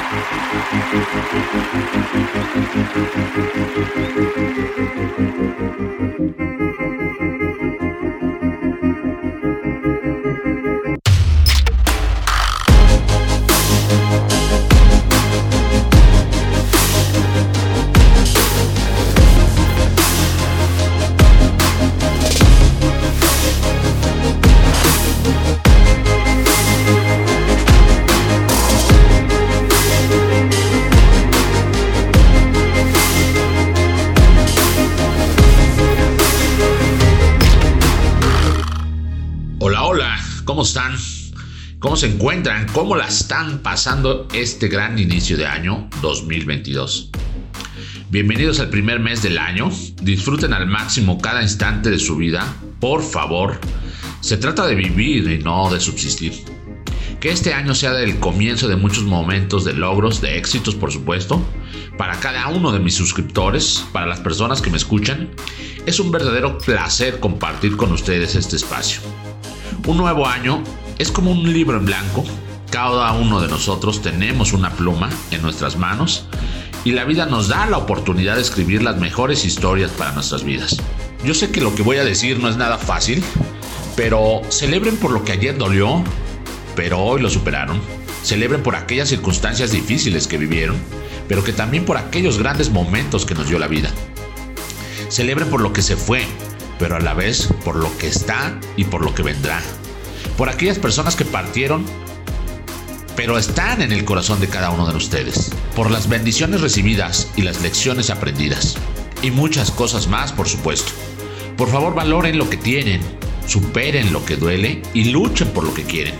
Thank you. ¿Cómo están? ¿Cómo se encuentran? ¿Cómo la están pasando este gran inicio de año 2022? Bienvenidos al primer mes del año. Disfruten al máximo cada instante de su vida. Por favor, se trata de vivir y no de subsistir. Que este año sea el comienzo de muchos momentos de logros, de éxitos por supuesto, para cada uno de mis suscriptores, para las personas que me escuchan. Es un verdadero placer compartir con ustedes este espacio. Un nuevo año es como un libro en blanco. Cada uno de nosotros tenemos una pluma en nuestras manos y la vida nos da la oportunidad de escribir las mejores historias para nuestras vidas. Yo sé que lo que voy a decir no es nada fácil, pero celebren por lo que ayer dolió, pero hoy lo superaron. Celebren por aquellas circunstancias difíciles que vivieron, pero que también por aquellos grandes momentos que nos dio la vida. Celebren por lo que se fue, pero a la vez por lo que está y por lo que vendrá. Por aquellas personas que partieron, pero están en el corazón de cada uno de ustedes. Por las bendiciones recibidas y las lecciones aprendidas. Y muchas cosas más, por supuesto. Por favor, valoren lo que tienen, superen lo que duele y luchen por lo que quieren.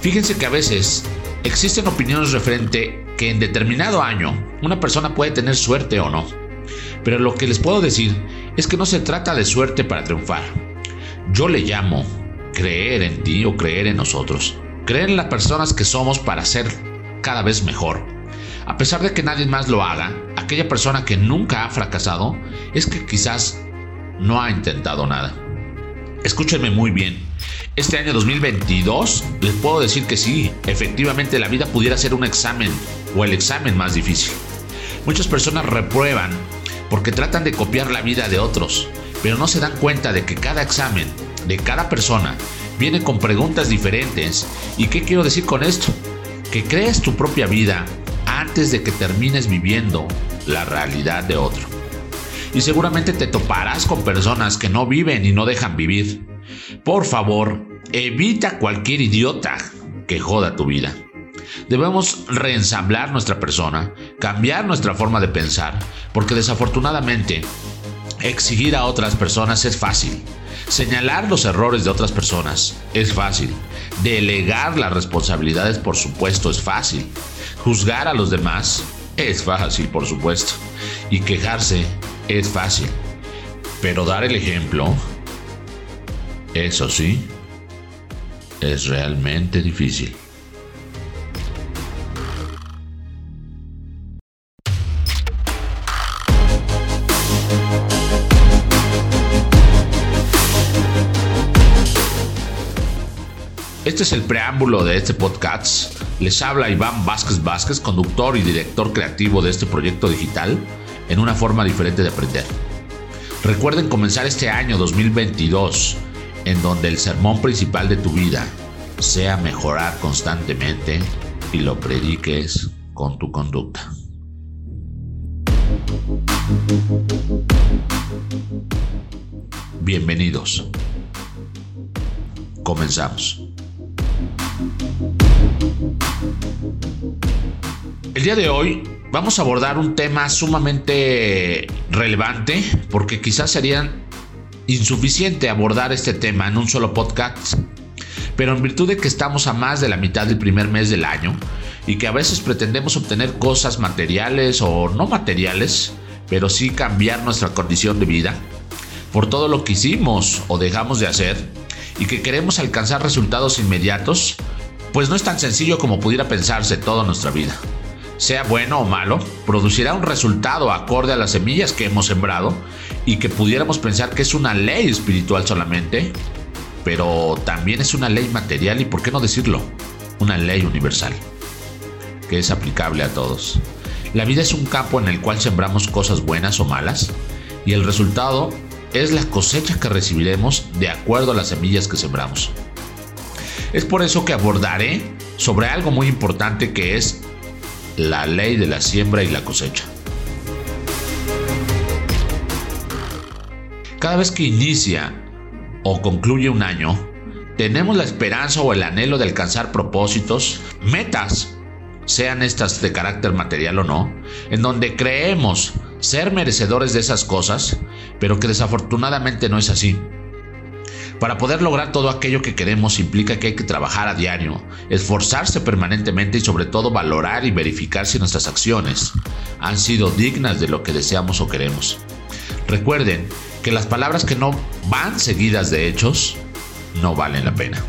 Fíjense que a veces existen opiniones referente que en determinado año una persona puede tener suerte o no. Pero lo que les puedo decir es que no se trata de suerte para triunfar. Yo le llamo creer en ti o creer en nosotros. Creer en las personas que somos para ser cada vez mejor. A pesar de que nadie más lo haga, aquella persona que nunca ha fracasado es que quizás no ha intentado nada. Escúchenme muy bien. Este año 2022 les puedo decir que sí, efectivamente la vida pudiera ser un examen o el examen más difícil. Muchas personas reprueban porque tratan de copiar la vida de otros, pero no se dan cuenta de que cada examen de cada persona viene con preguntas diferentes. ¿Y qué quiero decir con esto? Que crees tu propia vida antes de que termines viviendo la realidad de otro. Y seguramente te toparás con personas que no viven y no dejan vivir. Por favor, evita cualquier idiota que joda tu vida. Debemos reensamblar nuestra persona, cambiar nuestra forma de pensar, porque desafortunadamente exigir a otras personas es fácil. Señalar los errores de otras personas es fácil. Delegar las responsabilidades, por supuesto, es fácil. Juzgar a los demás es fácil, por supuesto. Y quejarse es fácil. Pero dar el ejemplo, eso sí, es realmente difícil. Este es el preámbulo de este podcast. Les habla Iván Vázquez Vázquez, conductor y director creativo de este proyecto digital, en una forma diferente de aprender. Recuerden comenzar este año 2022 en donde el sermón principal de tu vida sea mejorar constantemente y lo prediques con tu conducta. Bienvenidos. Comenzamos. Día de hoy vamos a abordar un tema sumamente relevante porque quizás sería insuficiente abordar este tema en un solo podcast. Pero en virtud de que estamos a más de la mitad del primer mes del año y que a veces pretendemos obtener cosas materiales o no materiales, pero sí cambiar nuestra condición de vida, por todo lo que hicimos o dejamos de hacer, y que queremos alcanzar resultados inmediatos, pues no es tan sencillo como pudiera pensarse toda nuestra vida. Sea bueno o malo, producirá un resultado acorde a las semillas que hemos sembrado y que pudiéramos pensar que es una ley espiritual solamente, pero también es una ley material y, por qué no decirlo, una ley universal. que es aplicable a todos. La vida es un campo en el cual sembramos cosas buenas o malas y el resultado es la cosecha que recibiremos de acuerdo a las semillas que sembramos. Es por eso que abordaré sobre algo muy importante que es la ley de la siembra y la cosecha. Cada vez que inicia o concluye un año, tenemos la esperanza o el anhelo de alcanzar propósitos, metas sean estas de carácter material o no, en donde creemos ser merecedores de esas cosas, pero que desafortunadamente no es así. Para poder lograr todo aquello que queremos implica que hay que trabajar a diario, esforzarse permanentemente y sobre todo valorar y verificar si nuestras acciones han sido dignas de lo que deseamos o queremos. Recuerden que las palabras que no van seguidas de hechos no valen la pena.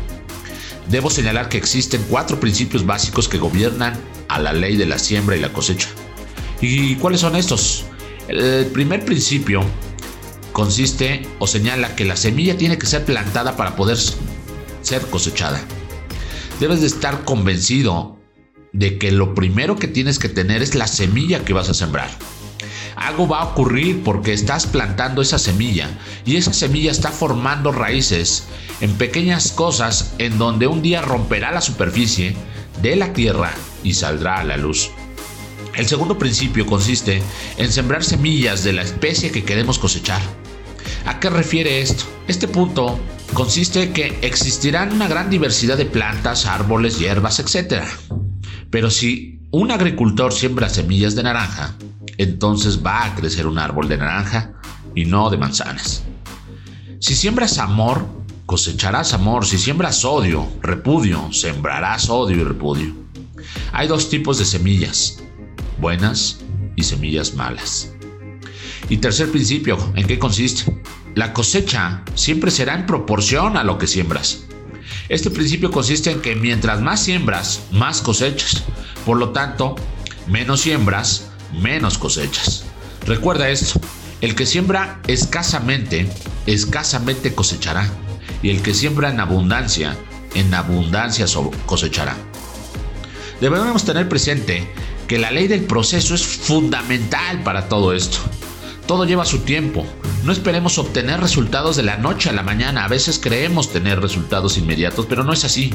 Debo señalar que existen cuatro principios básicos que gobiernan a la ley de la siembra y la cosecha. ¿Y cuáles son estos? El primer principio consiste o señala que la semilla tiene que ser plantada para poder ser cosechada. Debes de estar convencido de que lo primero que tienes que tener es la semilla que vas a sembrar. Algo va a ocurrir porque estás plantando esa semilla y esa semilla está formando raíces en pequeñas cosas en donde un día romperá la superficie de la tierra y saldrá a la luz. El segundo principio consiste en sembrar semillas de la especie que queremos cosechar. ¿A qué refiere esto? Este punto consiste en que existirán una gran diversidad de plantas, árboles, hierbas, etc. Pero si un agricultor siembra semillas de naranja, entonces va a crecer un árbol de naranja y no de manzanas. Si siembras amor, cosecharás amor. Si siembras odio, repudio, sembrarás odio y repudio. Hay dos tipos de semillas, buenas y semillas malas. Y tercer principio, ¿en qué consiste? La cosecha siempre será en proporción a lo que siembras. Este principio consiste en que mientras más siembras, más cosechas. Por lo tanto, menos siembras, menos cosechas. Recuerda esto, el que siembra escasamente, escasamente cosechará, y el que siembra en abundancia, en abundancia cosechará. Debemos tener presente que la ley del proceso es fundamental para todo esto. Todo lleva su tiempo. No esperemos obtener resultados de la noche a la mañana. A veces creemos tener resultados inmediatos, pero no es así.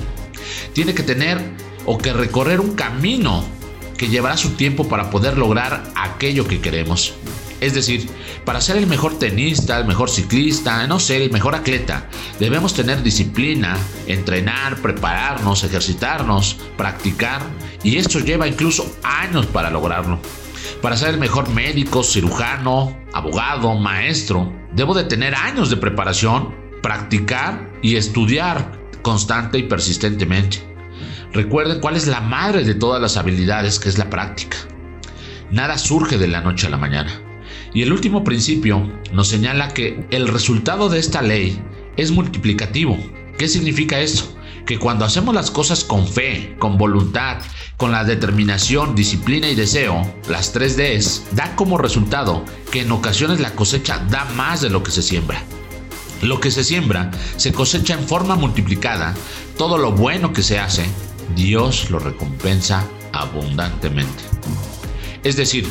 Tiene que tener o que recorrer un camino que llevará su tiempo para poder lograr aquello que queremos. Es decir, para ser el mejor tenista, el mejor ciclista, no sé, el mejor atleta, debemos tener disciplina, entrenar, prepararnos, ejercitarnos, practicar, y esto lleva incluso años para lograrlo. Para ser el mejor médico, cirujano, abogado, maestro, debo de tener años de preparación, practicar y estudiar constante y persistentemente. Recuerden cuál es la madre de todas las habilidades, que es la práctica. Nada surge de la noche a la mañana. Y el último principio nos señala que el resultado de esta ley es multiplicativo. ¿Qué significa esto? Que cuando hacemos las cosas con fe, con voluntad, con la determinación, disciplina y deseo, las tres Ds, da como resultado que en ocasiones la cosecha da más de lo que se siembra. Lo que se siembra se cosecha en forma multiplicada. Todo lo bueno que se hace Dios lo recompensa abundantemente. Es decir,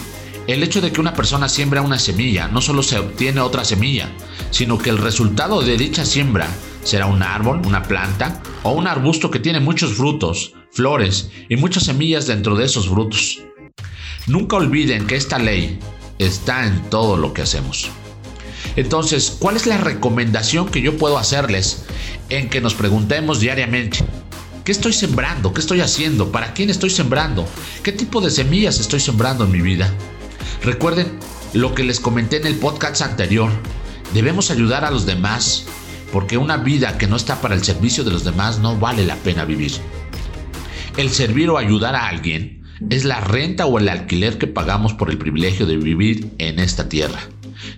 el hecho de que una persona siembra una semilla no solo se obtiene otra semilla, sino que el resultado de dicha siembra será un árbol, una planta o un arbusto que tiene muchos frutos, flores y muchas semillas dentro de esos frutos. Nunca olviden que esta ley está en todo lo que hacemos. Entonces, ¿cuál es la recomendación que yo puedo hacerles en que nos preguntemos diariamente? ¿Qué estoy sembrando? ¿Qué estoy haciendo? ¿Para quién estoy sembrando? ¿Qué tipo de semillas estoy sembrando en mi vida? Recuerden lo que les comenté en el podcast anterior. Debemos ayudar a los demás porque una vida que no está para el servicio de los demás no vale la pena vivir. El servir o ayudar a alguien es la renta o el alquiler que pagamos por el privilegio de vivir en esta tierra.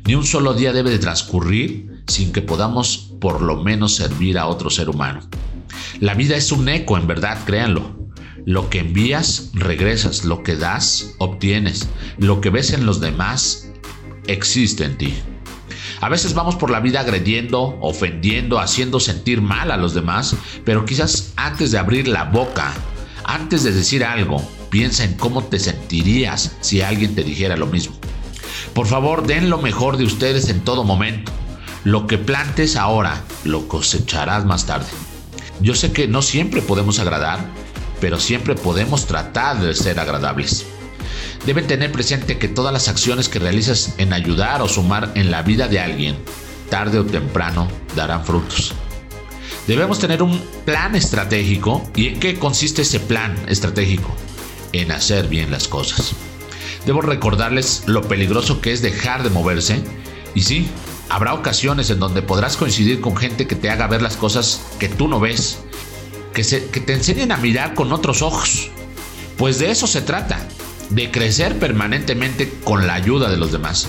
Ni un solo día debe de transcurrir sin que podamos por lo menos servir a otro ser humano. La vida es un eco, en verdad, créanlo. Lo que envías, regresas. Lo que das, obtienes. Lo que ves en los demás, existe en ti. A veces vamos por la vida agrediendo, ofendiendo, haciendo sentir mal a los demás, pero quizás antes de abrir la boca, antes de decir algo, piensa en cómo te sentirías si alguien te dijera lo mismo. Por favor, den lo mejor de ustedes en todo momento. Lo que plantes ahora, lo cosecharás más tarde. Yo sé que no siempre podemos agradar, pero siempre podemos tratar de ser agradables. Deben tener presente que todas las acciones que realizas en ayudar o sumar en la vida de alguien, tarde o temprano, darán frutos. Debemos tener un plan estratégico. ¿Y en qué consiste ese plan estratégico? En hacer bien las cosas. Debo recordarles lo peligroso que es dejar de moverse. Y sí, habrá ocasiones en donde podrás coincidir con gente que te haga ver las cosas que tú no ves. Que, que te enseñen a mirar con otros ojos. Pues de eso se trata. De crecer permanentemente con la ayuda de los demás.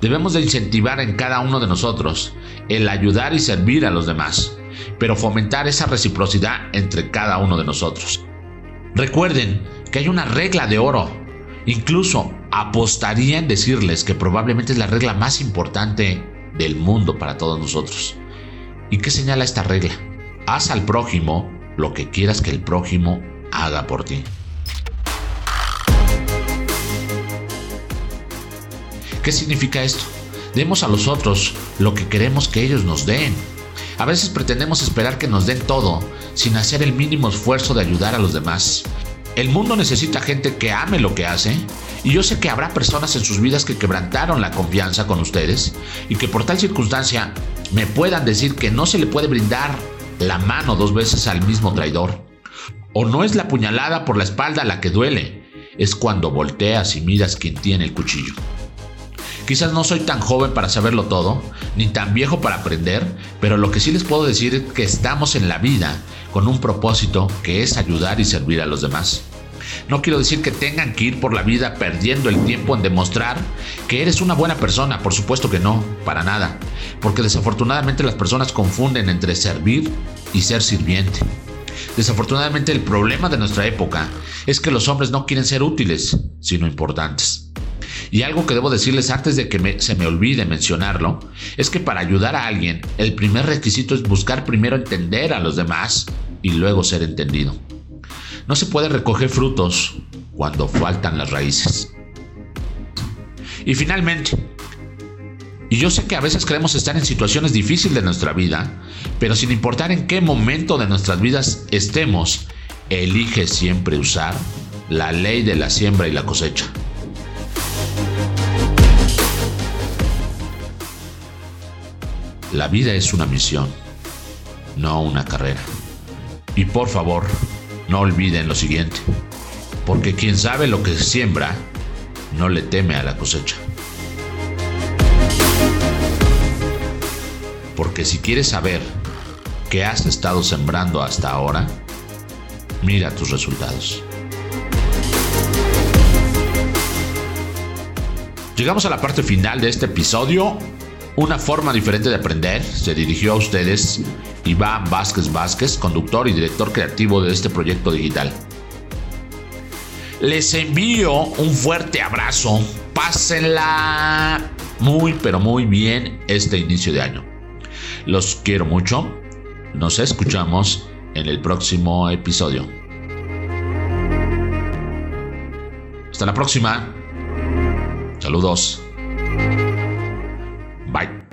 Debemos de incentivar en cada uno de nosotros el ayudar y servir a los demás pero fomentar esa reciprocidad entre cada uno de nosotros. Recuerden que hay una regla de oro. Incluso apostaría en decirles que probablemente es la regla más importante del mundo para todos nosotros. ¿Y qué señala esta regla? Haz al prójimo lo que quieras que el prójimo haga por ti. ¿Qué significa esto? Demos a los otros lo que queremos que ellos nos den. A veces pretendemos esperar que nos den todo sin hacer el mínimo esfuerzo de ayudar a los demás. El mundo necesita gente que ame lo que hace y yo sé que habrá personas en sus vidas que quebrantaron la confianza con ustedes y que por tal circunstancia me puedan decir que no se le puede brindar la mano dos veces al mismo traidor. O no es la puñalada por la espalda la que duele, es cuando volteas y miras quién tiene el cuchillo. Quizás no soy tan joven para saberlo todo, ni tan viejo para aprender, pero lo que sí les puedo decir es que estamos en la vida con un propósito que es ayudar y servir a los demás. No quiero decir que tengan que ir por la vida perdiendo el tiempo en demostrar que eres una buena persona, por supuesto que no, para nada, porque desafortunadamente las personas confunden entre servir y ser sirviente. Desafortunadamente el problema de nuestra época es que los hombres no quieren ser útiles, sino importantes. Y algo que debo decirles antes de que se me olvide mencionarlo, es que para ayudar a alguien, el primer requisito es buscar primero entender a los demás y luego ser entendido. No se puede recoger frutos cuando faltan las raíces. Y finalmente, y yo sé que a veces queremos estar en situaciones difíciles de nuestra vida, pero sin importar en qué momento de nuestras vidas estemos, elige siempre usar la ley de la siembra y la cosecha. La vida es una misión, no una carrera. Y por favor, no olviden lo siguiente, porque quien sabe lo que siembra, no le teme a la cosecha. Porque si quieres saber qué has estado sembrando hasta ahora, mira tus resultados. Llegamos a la parte final de este episodio una forma diferente de aprender se dirigió a ustedes Iván Vázquez Vázquez, conductor y director creativo de este proyecto digital. Les envío un fuerte abrazo. Pásenla muy, pero muy bien este inicio de año. Los quiero mucho. Nos escuchamos en el próximo episodio. Hasta la próxima. Saludos. Bye.